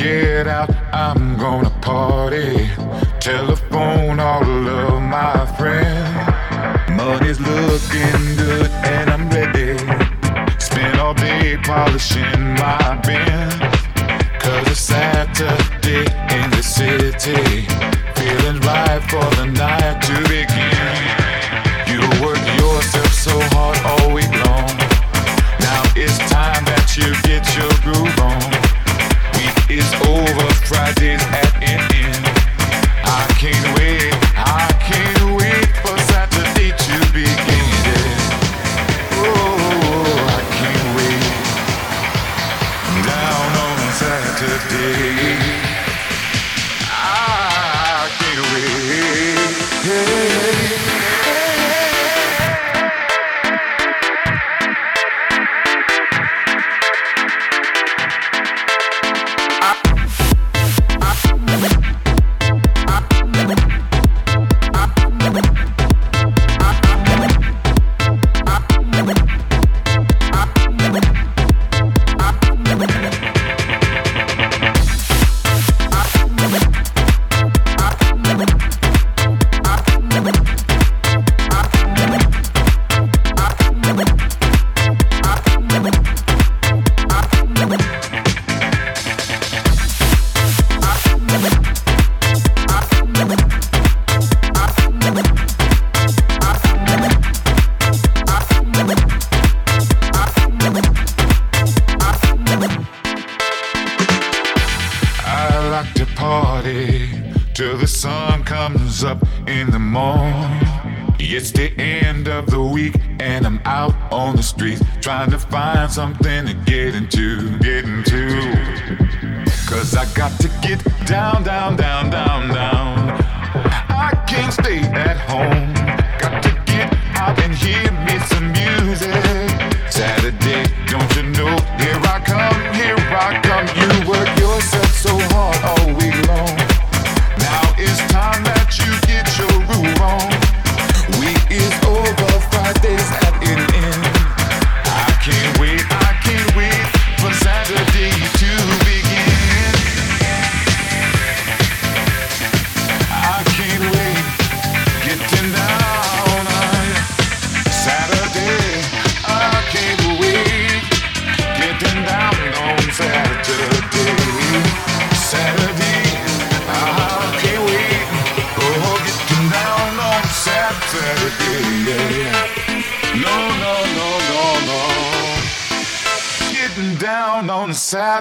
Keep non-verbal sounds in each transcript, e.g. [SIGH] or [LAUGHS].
get out, I'm gonna party. Telephone all of my friends. Money's looking good and I'm ready. Spend all day polishing my bin. Cause it's Saturday in the city. Feeling right for the night to begin.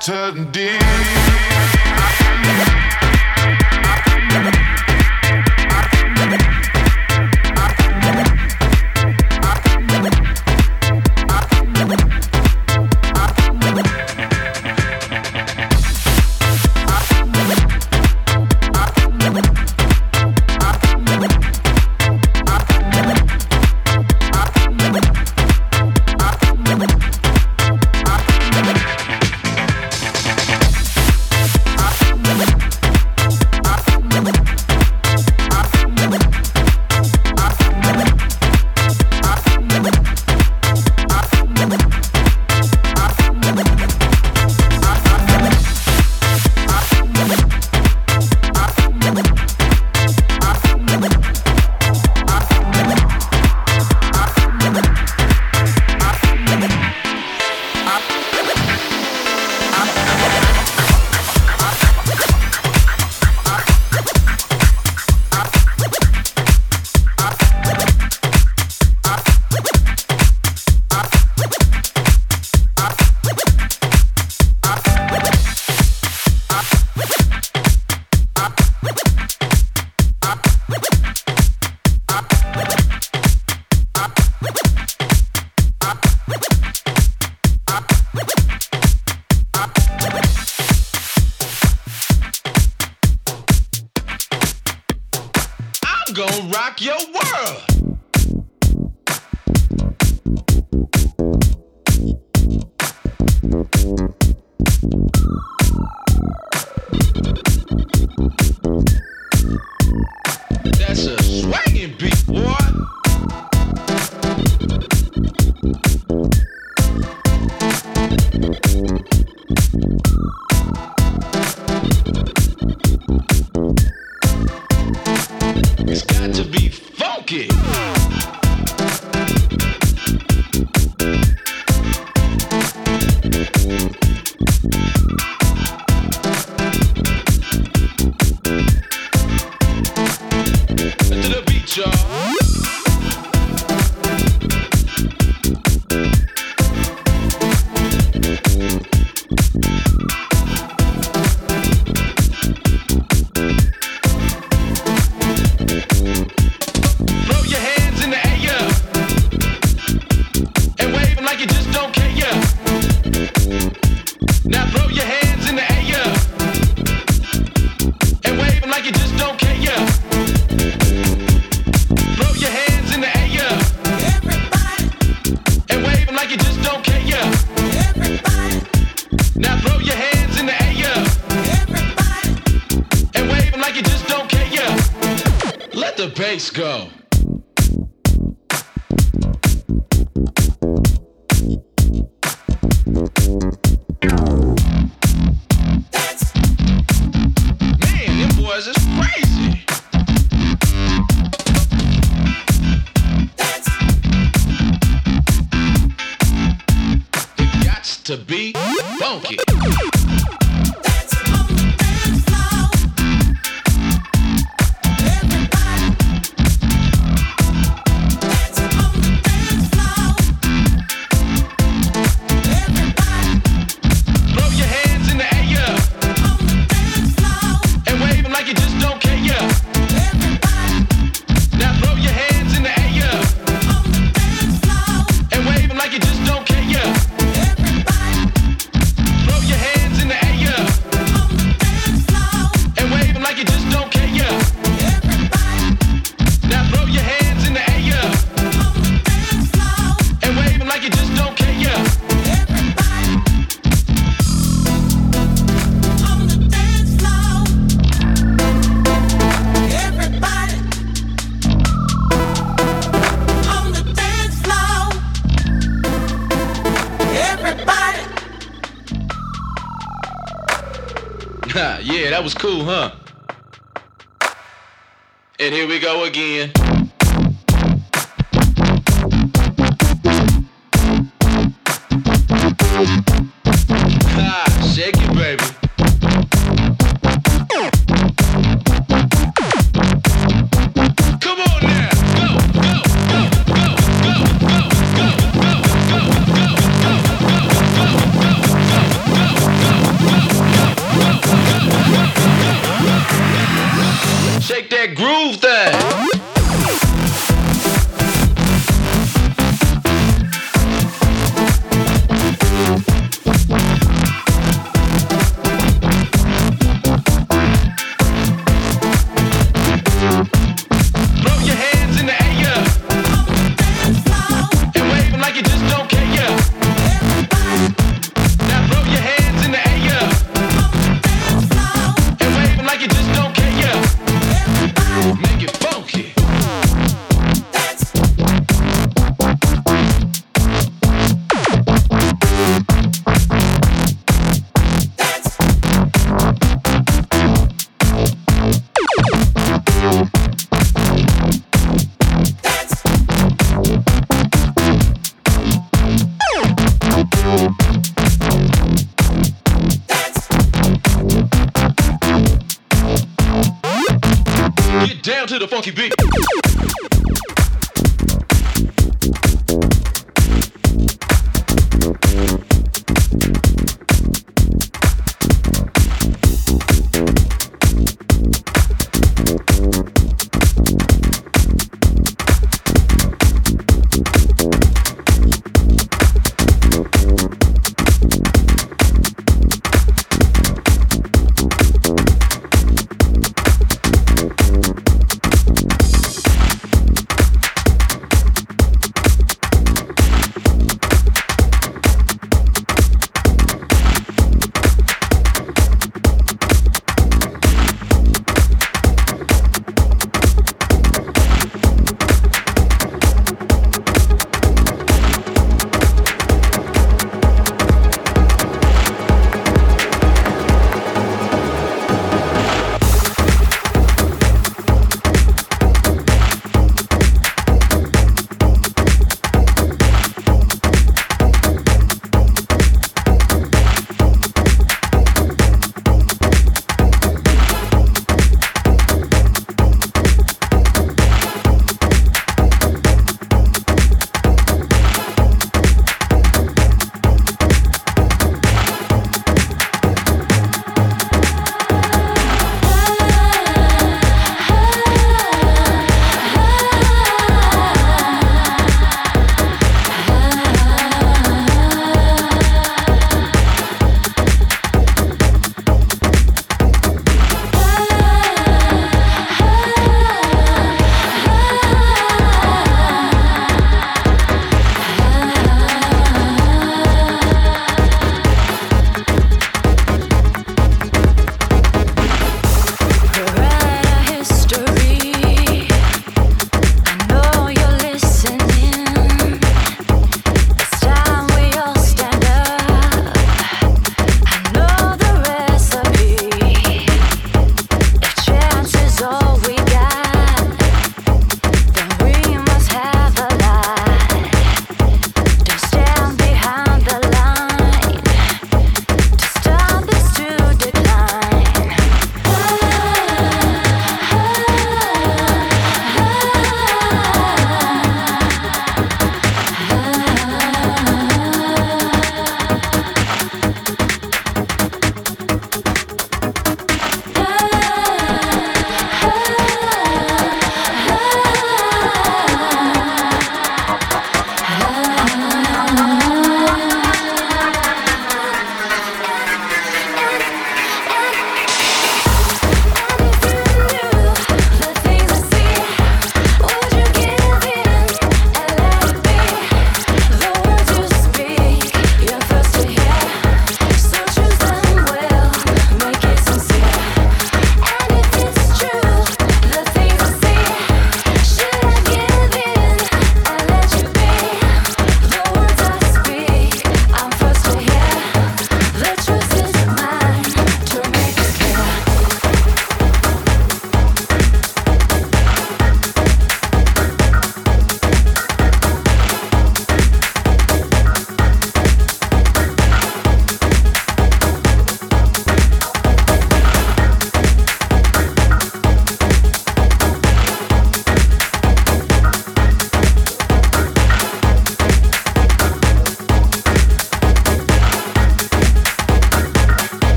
Turned in. Yeah. [LAUGHS] that was cool, huh? And here we go again.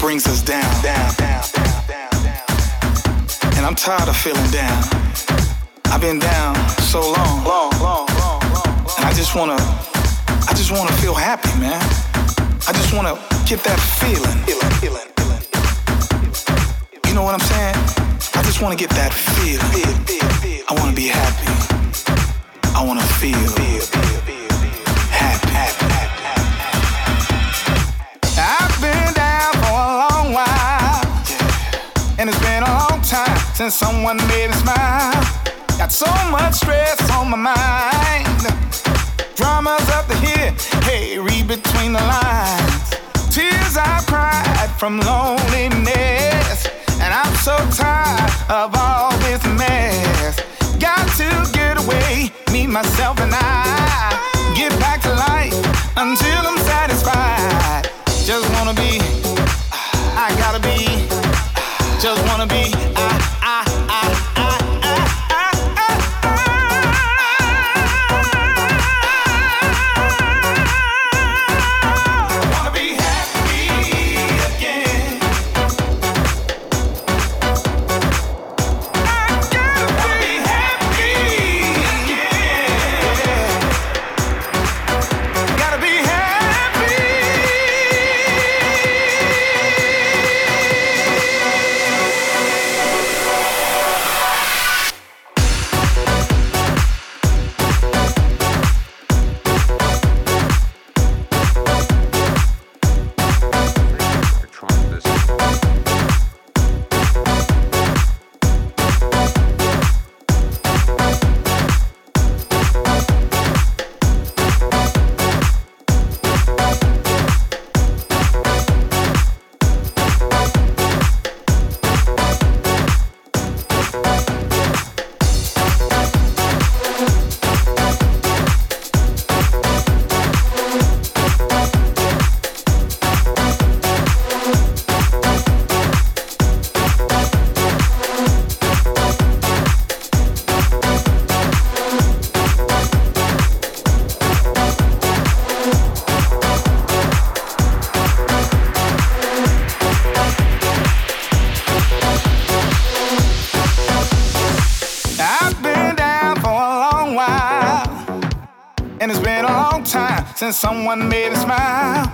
Brings us down, down, down, down, down, down. And I'm tired of feeling down. I've been down so long, long, long, long, long. And I just wanna, I just wanna feel happy, man. I just wanna get that feeling, feeling, feeling, feeling. You know what I'm saying? I just wanna get that feeling. Feel, feel, feel. I wanna be happy. I wanna feel, feel, feel. Since someone made me smile. Got so much stress on my mind. Dramas up to here, hey, read between the lines. Tears I've cried from loneliness, and I'm so tired of all this mess. Got to get away, me, myself, and I. Get back to life until I'm satisfied. Just wanna be, I gotta be, just wanna be, I, I, I, since someone made me smile.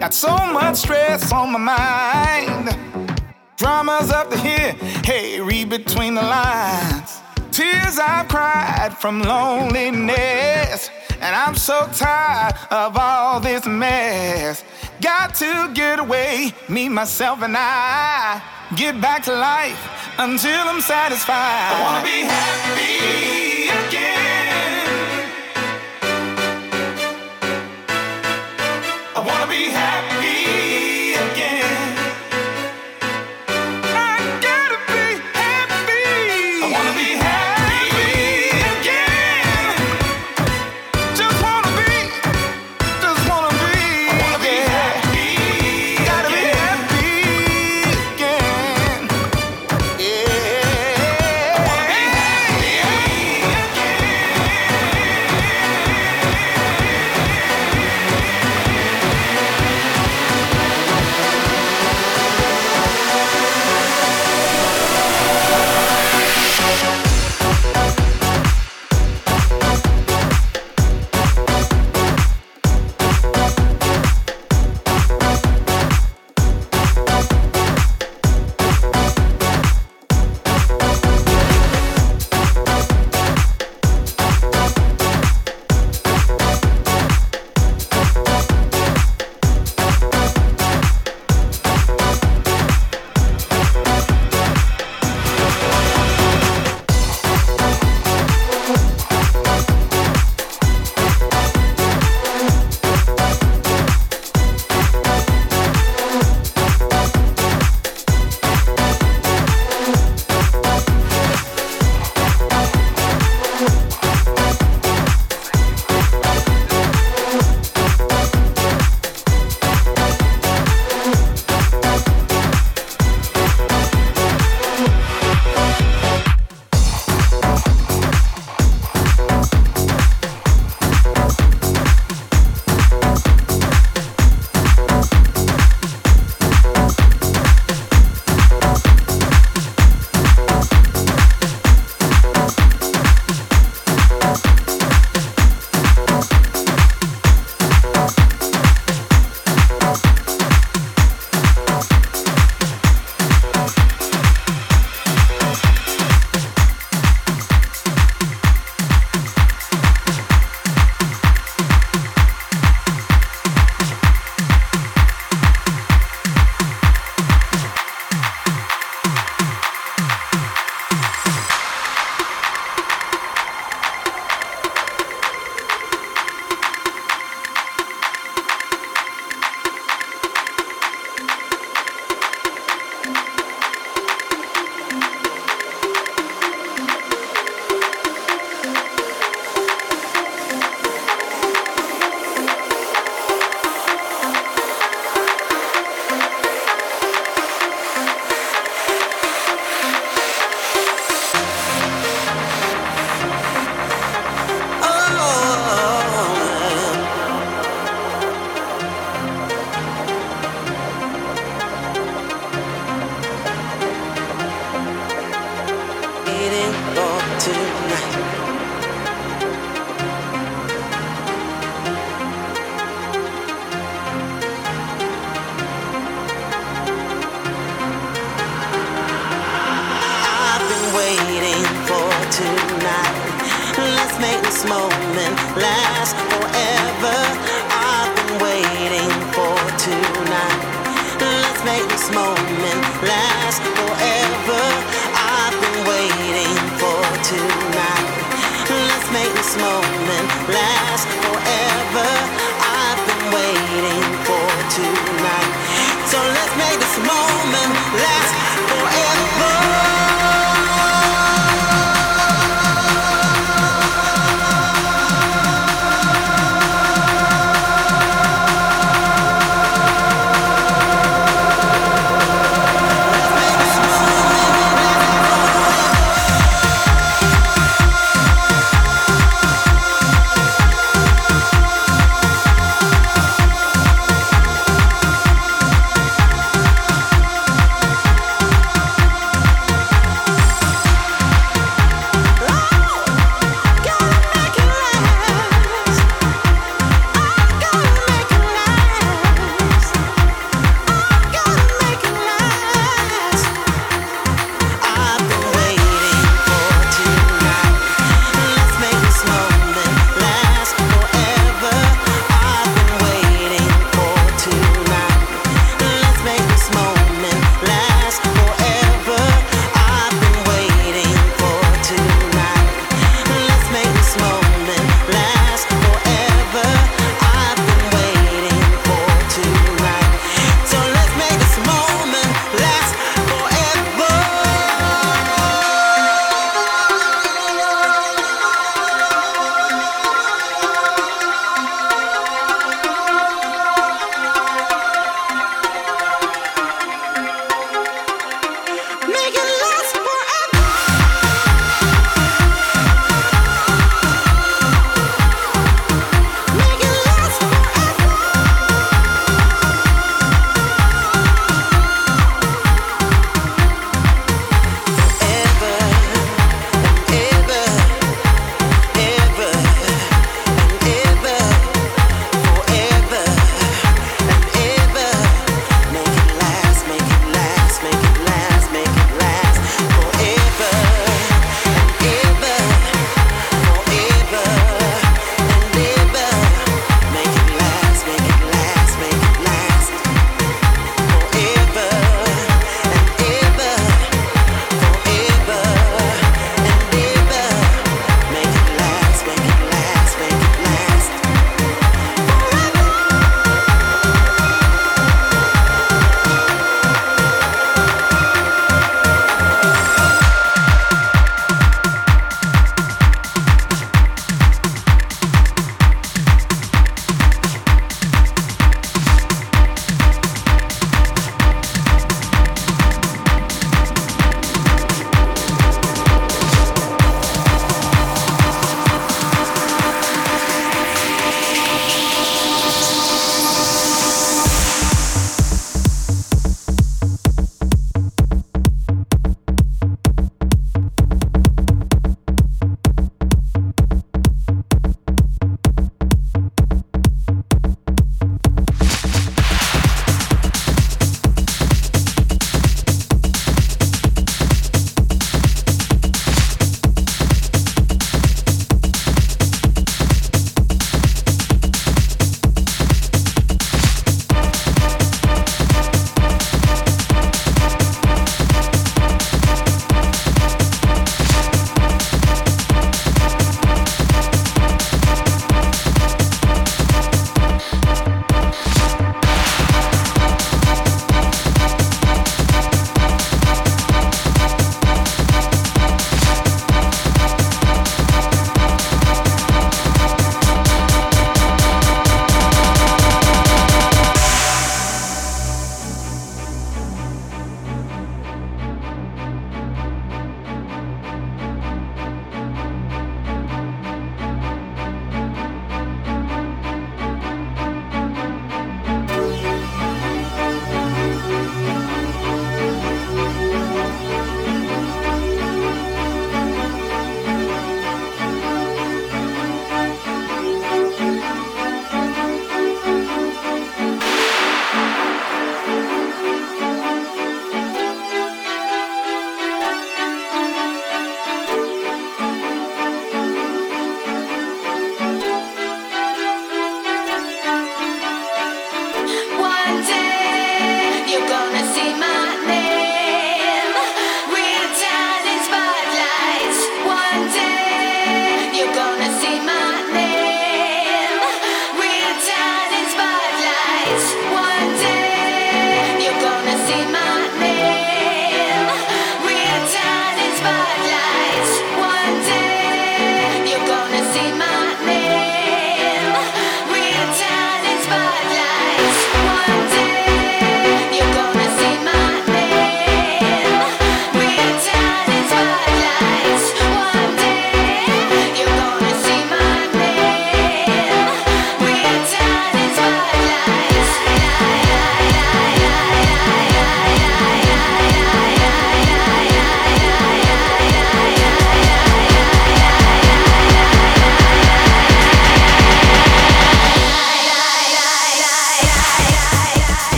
Got so much stress on my mind. Dramas up to here, hey, read between the lines. Tears I've cried from loneliness, and I'm so tired of all this mess. Got to get away, me, myself, and I. Get back to life until I'm satisfied. I wanna be happy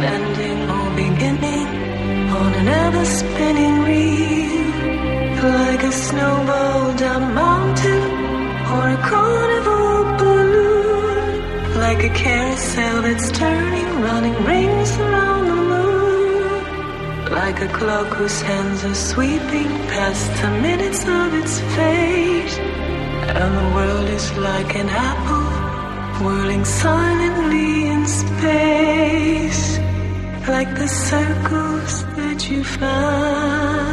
ending or beginning on an ever spinning reel, like a snowball down a mountain or a carnival balloon, like a carousel that's turning, running rings around the moon, like a clock whose hands are sweeping past the minutes of its fate. And the world is like an apple whirling silently in space, like the circles that you find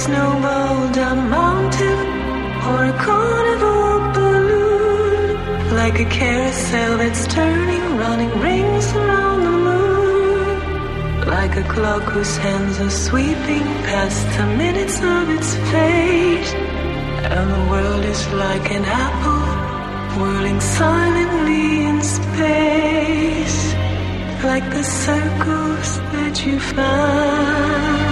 like a snowball down a mountain or a carnival balloon, like a carousel that's turning, running rings around the moon, like a clock whose hands are sweeping past the minutes of its fate. And the world is like an apple whirling silently in space, like the circles that you find